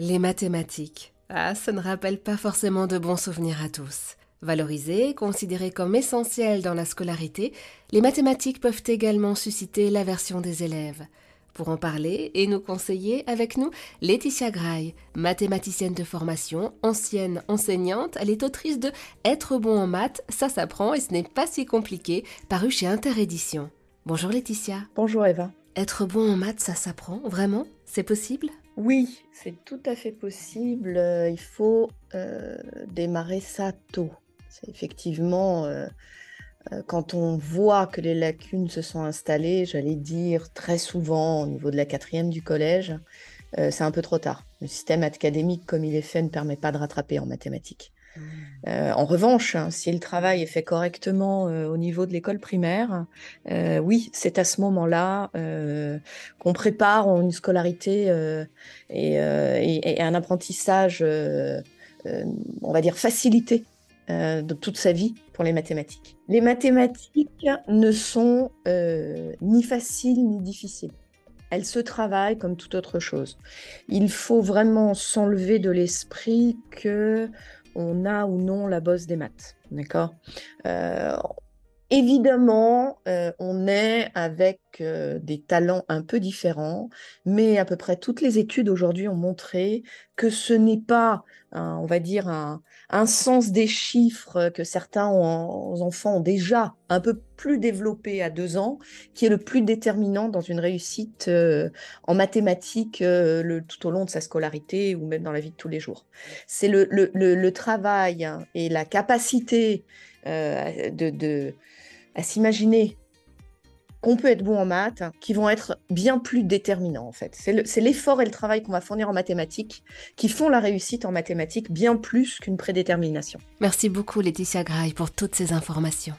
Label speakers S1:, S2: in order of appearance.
S1: Les mathématiques. Ah, ça ne rappelle pas forcément de bons souvenirs à tous. Valorisées, considérées comme essentielles dans la scolarité, les mathématiques peuvent également susciter l'aversion des élèves. Pour en parler et nous conseiller avec nous, Laetitia Graille, mathématicienne de formation, ancienne enseignante, elle est autrice de Être bon en maths, ça s'apprend et ce n'est pas si compliqué, paru chez Interédition. Bonjour Laetitia.
S2: Bonjour Eva.
S1: Être bon en maths, ça s'apprend, vraiment? C'est possible?
S2: Oui, c'est tout à fait possible. Euh, il faut euh, démarrer ça tôt. Effectivement, euh, quand on voit que les lacunes se sont installées, j'allais dire très souvent au niveau de la quatrième du collège, c'est un peu trop tard. Le système académique comme il est fait ne permet pas de rattraper en mathématiques. Euh, en revanche, hein, si le travail est fait correctement euh, au niveau de l'école primaire, euh, oui, c'est à ce moment-là qu'on prépare une scolarité et, et, un apprentissage, on va dire, facilité de toute sa vie pour les mathématiques. Les mathématiques ne sont ni faciles ni difficiles. Elles se travaillent comme toute autre chose. Il faut vraiment s'enlever de l'esprit que on a ou non la bosse des maths. D'accord? Euh, Évidemment, euh, on est avec euh, des talents un peu différents, mais à peu près toutes les études aujourd'hui ont montré que ce n'est pas, on va dire, un, sens des chiffres que certains enfants ont déjà un peu plus développé à deux ans, qui est le plus déterminant dans une réussite euh, en mathématiques tout au long de sa scolarité ou même dans la vie de tous les jours. C'est le, travail hein, et la capacité de à s'imaginer qu'on peut être bon en maths, qui vont être bien plus déterminants en fait. C'est l'effort et le travail qu'on va fournir en mathématiques qui font la réussite en mathématiques bien plus qu'une prédétermination.
S1: Merci beaucoup Laetitia Graille pour toutes ces informations.